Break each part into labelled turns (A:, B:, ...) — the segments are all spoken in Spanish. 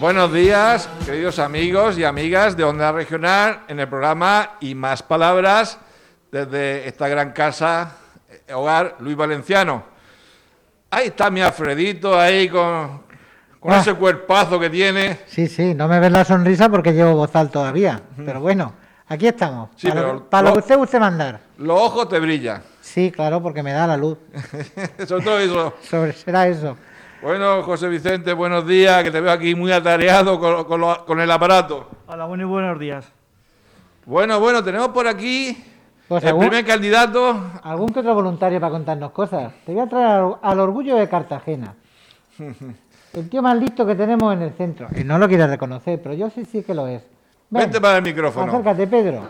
A: Buenos días, queridos amigos y amigas de Onda Regional, en el programa Y Más Palabras, desde esta gran casa, eh, hogar Luis Valenciano. Ahí está mi Alfredito, ahí con, con
B: Ah.
A: ese cuerpazo que tiene.
B: Sí, sí, no me ves la sonrisa porque llevo bozal todavía. Pero bueno, aquí estamos.
A: Sí,
B: para lo, para lo que usted guste mandar.
A: Los ojos te brillan.
B: Sí, claro, porque me da la luz.
A: Sobre todo eso.
B: Sobre, será eso.
A: Bueno, José Vicente, buenos días, que te veo aquí muy atareado con, con lo- con el aparato.
C: Hola, muy buenos días.
A: Bueno, bueno, tenemos por aquí
B: Pues
A: el
B: algún,
A: primer candidato.
B: algún que otro voluntario para contarnos cosas. Te voy a traer al, al orgullo de Cartagena. El tío más listo que tenemos en el centro. Y no lo quieres reconocer, pero yo sí, sí que lo es. Ven,
A: Vente para el micrófono.
B: acércate, Pedro.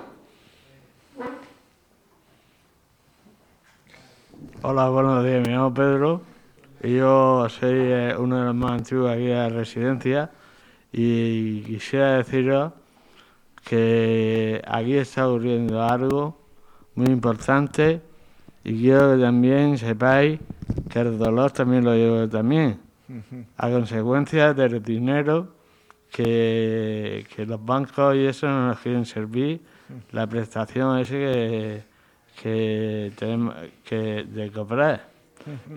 D: Hola, buenos días. Me llamo Pedro yo soy eh, uno de los más antiguos aquí de la residencia y quisiera deciros que aquí está ocurriendo algo muy importante y quiero que también sepáis que el dolor también lo llevo también. A consecuencia del dinero que, que los bancos y eso no nos quieren servir, la prestación ese que, que tenemos que de cobrar.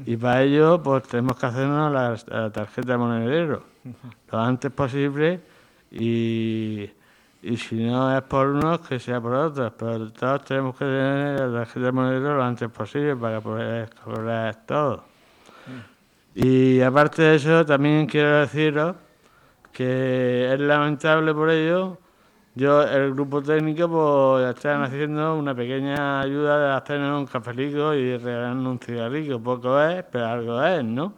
D: Y para ello, pues tenemos que hacernos la, la tarjeta de monedero lo antes posible y, y si no es por unos, que sea por otros. Pero todos tenemos que tener la tarjeta de monedero lo antes posible para poder cobrar todo. Y aparte de eso, también quiero deciros que es lamentable por ello. Yo, el grupo técnico, pues están haciendo una pequeña ayuda de hacernos un cafelico y regalarnos un cigarrillo. Poco es, pero algo es, ¿no?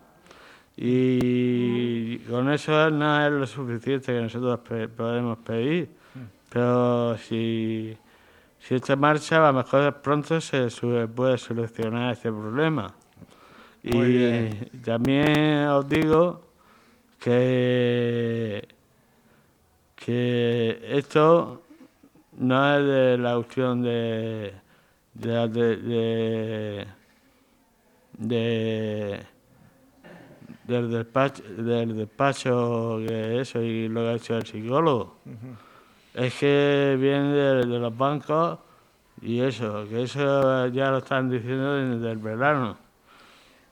D: Y con eso no es lo suficiente que nosotros pe- podemos pedir. Pero si, si esto marcha, a lo mejor pronto se puede solucionar este problema.
A: Muy
D: y
A: bien.
D: también os digo que, que esto no es de la opción de, de, de, de- de- del despacho, del despacho que eso y lo que ha hecho el psicólogo. Es que viene de, de los bancos y eso, que eso ya lo están diciendo desde el verano.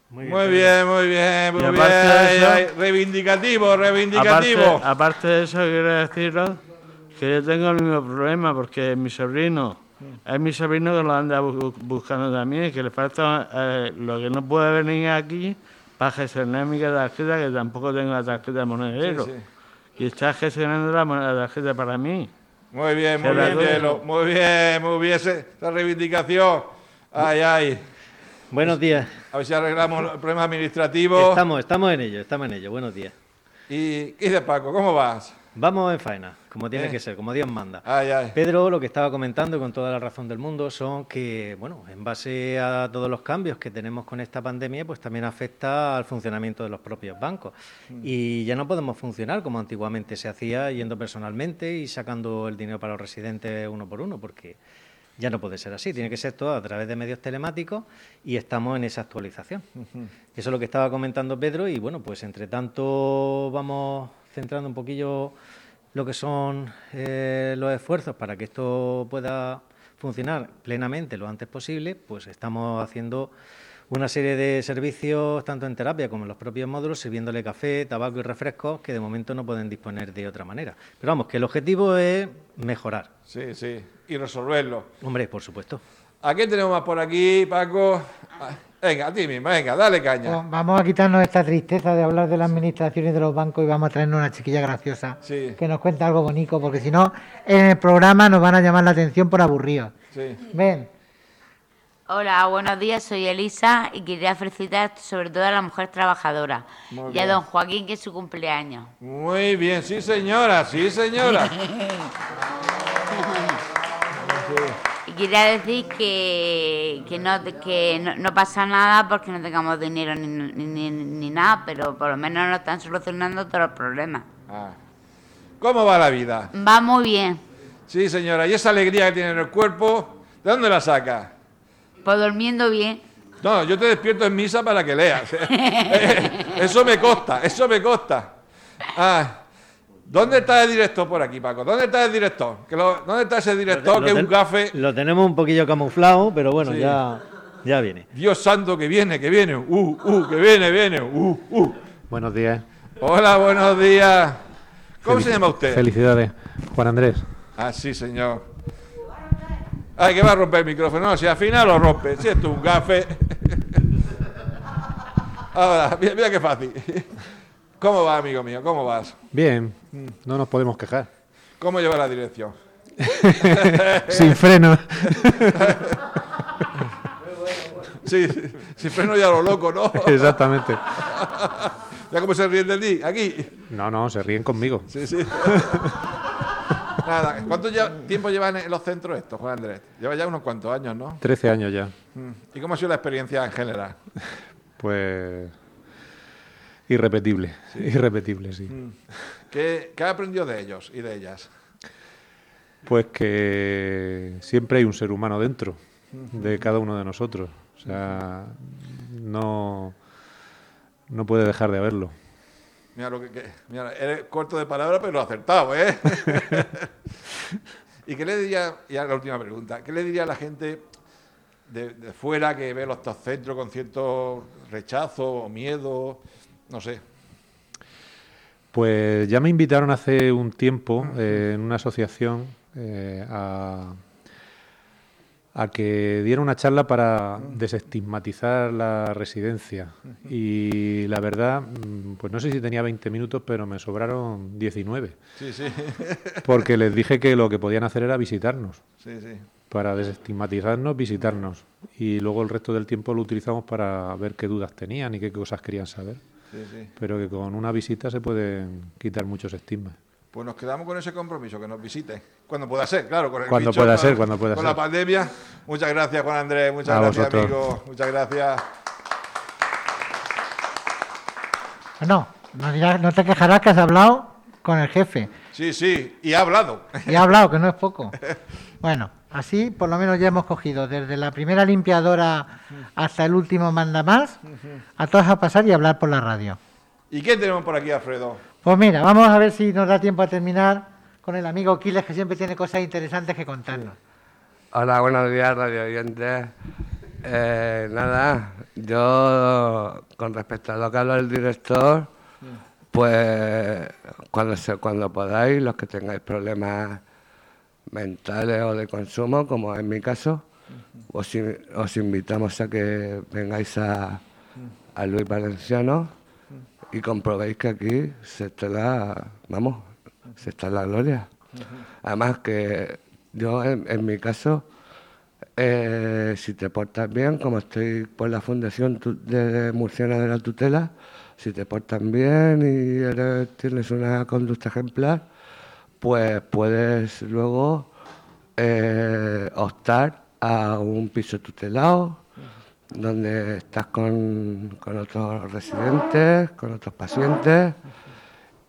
A: Muy bien, muy bien, muy
D: Y
A: bien.
D: de
A: Ay,
D: eso-
A: reivindicativo, reivindicativo.
D: Aparte, aparte de eso, quiero deciros que yo tengo el mismo problema porque mi sobrino, es mi sobrino que lo anda bu- buscando también, que le falta eh, lo que no puede venir aquí para gestionar mi tarjeta, que tampoco tengo la tarjeta de monedero.
A: Sí, sí.
D: Y está gestionando la, la tarjeta para mí.
A: Muy bien, muy bien. Muy bien, muy bien esa reivindicación. Ay, ay.
C: Buenos días.
A: A ver si arreglamos el problema administrativo.
C: Estamos, estamos en ello, estamos en ello. Buenos días.
A: ¿Y qué dices, Paco? ¿Cómo vas?
C: Vamos en faena, como tiene
A: Eh.
C: que ser, como Dios manda.
A: Ay, ay.
C: Pedro lo que estaba comentando con toda la razón del mundo son que, bueno, en base a todos los cambios que tenemos con esta pandemia, pues también afecta al funcionamiento de los propios bancos. Y ya no podemos funcionar como antiguamente se hacía yendo personalmente y sacando el dinero para los residentes uno por uno, porque ya no puede ser así. Tiene que ser todo a través de medios telemáticos y estamos en esa actualización. Eso es lo que estaba comentando Pedro y bueno, pues entre tanto vamos centrando un poquillo lo que son eh, los esfuerzos para que esto pueda funcionar plenamente lo antes posible, pues estamos haciendo una serie de servicios, tanto en terapia como en los propios módulos, sirviéndole café, tabaco y refrescos, que de momento no pueden disponer de otra manera. Pero vamos, que el objetivo es mejorar.
A: Sí, sí. Y resolverlo.
C: Hombre, por supuesto.
A: ¿A qué tenemos más por aquí, Paco? Ah, Venga, a ti mismo, venga, dale caña.
B: Pues vamos a quitarnos esta tristeza de hablar de la administración y de los bancos y vamos a traernos una chiquilla graciosa
A: Sí.
B: que nos cuente algo bonito, porque si no, en el programa nos van a llamar la atención por aburridos.
A: Sí.
B: Ven,
E: Hola, buenos días, soy Elisa y quería felicitar sobre todo a la mujer trabajadora
A: Muy
E: y a don Joaquín que es su cumpleaños.
A: Muy bien, sí señora, sí señora.
E: Y quería decir que, que, no, que no, no pasa nada porque no tengamos dinero ni, ni, ni- ni nada, pero por lo menos nos están solucionando todos los problemas.
A: Ah. ¿Cómo va la vida?
E: Va muy bien,
A: Sí señora, y esa alegría que tiene en el cuerpo, ¿de dónde la saca?
E: Pues durmiendo bien.
A: No, yo te despierto en misa para que leas. eso me consta, eso me consta. Ah, ¿Dónde está el director por aquí, Paco? ¿Dónde está el director? Que lo- ¿Dónde está ese director
C: Lo
A: que es
C: ten-
A: un gafe?
C: Lo tenemos un poquillo camuflado, pero bueno,
A: Sí.
C: ya, ya viene.
A: Dios santo, que viene, que viene. Uh, uh, que viene, viene. Uh, uh.
F: Buenos días.
A: Hola, buenos días. ¿Cómo se llama usted?
F: Felicidades, Juan Andrés.
A: Ah, sí, señor. Ay, que va a romper el micrófono. No, si al final lo rompe. Si es un gafe. Ahora, mira, mira qué fácil. ¿Cómo va, amigo mío? ¿Cómo vas?
F: Bien, no nos podemos quejar.
A: ¿Cómo lleva la dirección?
F: Sin freno.
A: Sí, si freno ya lo loco, ¿no?
F: Exactamente.
A: ¿Ya cómo se ríen de ti? Aquí.
F: No, no, se ríen conmigo.
A: Sí, sí. Nada, ¿cuánto tiempo llevan en los centros estos, Juan Andrés? Lleva ya unos cuantos años, ¿no?
F: 13 años ya.
A: Mm. ¿Y cómo ha sido la experiencia en general?
F: Pues irrepetible, irrepetible, sí.
A: ¿Qué, qué ha aprendido de ellos y de ellas?
F: Pues que siempre hay un ser humano dentro de cada uno de nosotros. O sea, no, no puede dejar de haberlo.
A: Mira lo que, que- mira, eres corto de palabra, pero acertado, ¿eh? ¿Y qué le diría, ya la última pregunta, qué le diría a la gente de, de fuera que ve los centros con cierto rechazo o miedo? No sé.
F: Pues ya me invitaron hace un tiempo eh, en una asociación eh, a, a que diera una charla para desestigmatizar la residencia. Y la verdad, mm, pues no sé si tenía 20 minutos, pero me sobraron 19.
A: Sí, sí.
F: Porque les dije que lo que podían hacer era visitarnos.
A: Sí, sí.
F: Para desestigmatizarnos, visitarnos. Y luego el resto del tiempo lo utilizamos para ver qué dudas tenían y qué cosas querían saber.
A: sí, sí.
F: Pero que con una visita se pueden quitar muchos estigmas.
A: Pues nos quedamos con ese compromiso, que nos visite. Cuando pueda ser, claro. Con el
F: Cuando
A: bicho,
F: pueda
A: con-
F: ser, cuando pueda
A: Con
F: ser.
A: la pandemia. Muchas gracias, Juan Andrés. Muchas
F: A
A: gracias,
F: vosotros.
A: amigo. Muchas gracias.
B: No, no, no te quejarás que has hablado con el jefe.
A: Sí, sí. Y ha hablado.
B: Y ha hablado, que no es poco. Bueno, así por lo menos ya hemos cogido desde la primera limpiadora hasta el último mandamás, a todas a pasar y hablar por la radio.
A: ¿Y qué tenemos por aquí, Alfredo?
B: Pues mira, vamos a ver si nos da tiempo a terminar con el amigo Quiles, que siempre tiene cosas interesantes que contarnos.
G: Hola, buenos días, radio oyentes. Eh, nada, yo con respecto a lo que habla el director, pues cuando, se, cuando podáis, los que tengáis problemas mentales o de consumo, como en mi caso, os, in- os invitamos a que vengáis a Luis Valenciano y comprobéis que aquí se está la, vamos, se está la gloria. Además que yo en, mi caso, eh, si te portas bien, como estoy por la Fundación de Murciana de la Tutela, si te portas bien y tienes una conducta ejemplar, pues puedes luego eh, optar a un piso tutelado, donde estás con, con otros residentes, con otros pacientes.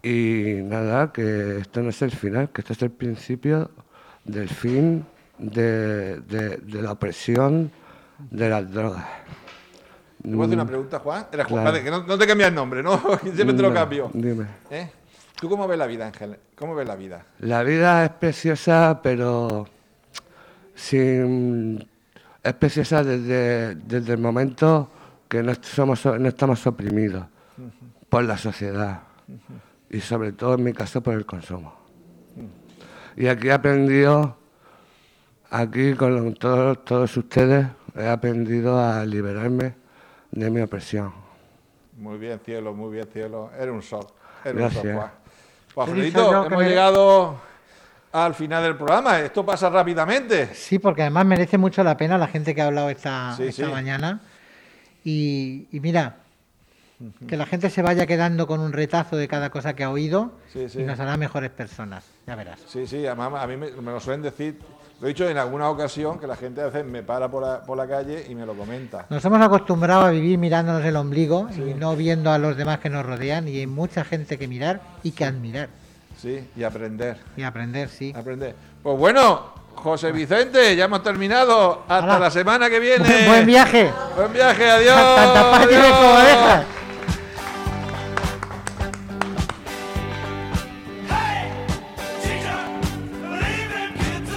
G: Y nada, que esto no es el final, que esto es el principio del fin de, de- de la opresión de las drogas.
A: ¿Te puedo hacer una pregunta, Juan? Era Juan,
G: Claro.
A: vale, que no, no te cambies el nombre, ¿no? Siempre te lo
G: No,
A: cambio.
G: Dime.
A: ¿Eh? ¿Tú cómo ves la vida, Ángel? ¿Cómo ves la vida?
G: La vida es preciosa, pero sin es preciosa desde, desde el momento que no, somos, no estamos oprimidos por la sociedad y sobre todo en mi caso por el consumo. Y aquí he aprendido, aquí con todos, todos ustedes, he aprendido a liberarme de mi opresión.
A: Muy bien, cielo, muy bien, cielo. Eres un sol. Un
G: Gracias.
A: sol, Juan. Pues,
B: que
A: hemos
B: me-
A: llegado al final del programa. Esto pasa rápidamente.
B: Sí, porque además merece mucho la pena la gente que ha hablado esta,
A: Sí,
B: esta
A: sí.
B: mañana. Y, y mira, que la gente se vaya quedando con un retazo de cada cosa que ha oído
A: Sí, sí.
B: y nos hará mejores personas. Ya verás.
A: Sí, sí, además a mí me, me lo suelen decir. Lo he dicho en alguna ocasión que la gente a veces me para por la, por la calle y me lo comenta.
B: Nos hemos acostumbrado a vivir mirándonos el ombligo y no viendo a los demás que nos rodean. Y hay mucha gente que mirar y que admirar
A: Sí, y aprender.
B: y aprender, sí.
A: Aprender. Pues bueno, José Vicente, ya hemos terminado. Hasta la semana que viene.
B: Buen viaje.
A: Buen viaje, adiós.
B: Tienes como
A: adiós.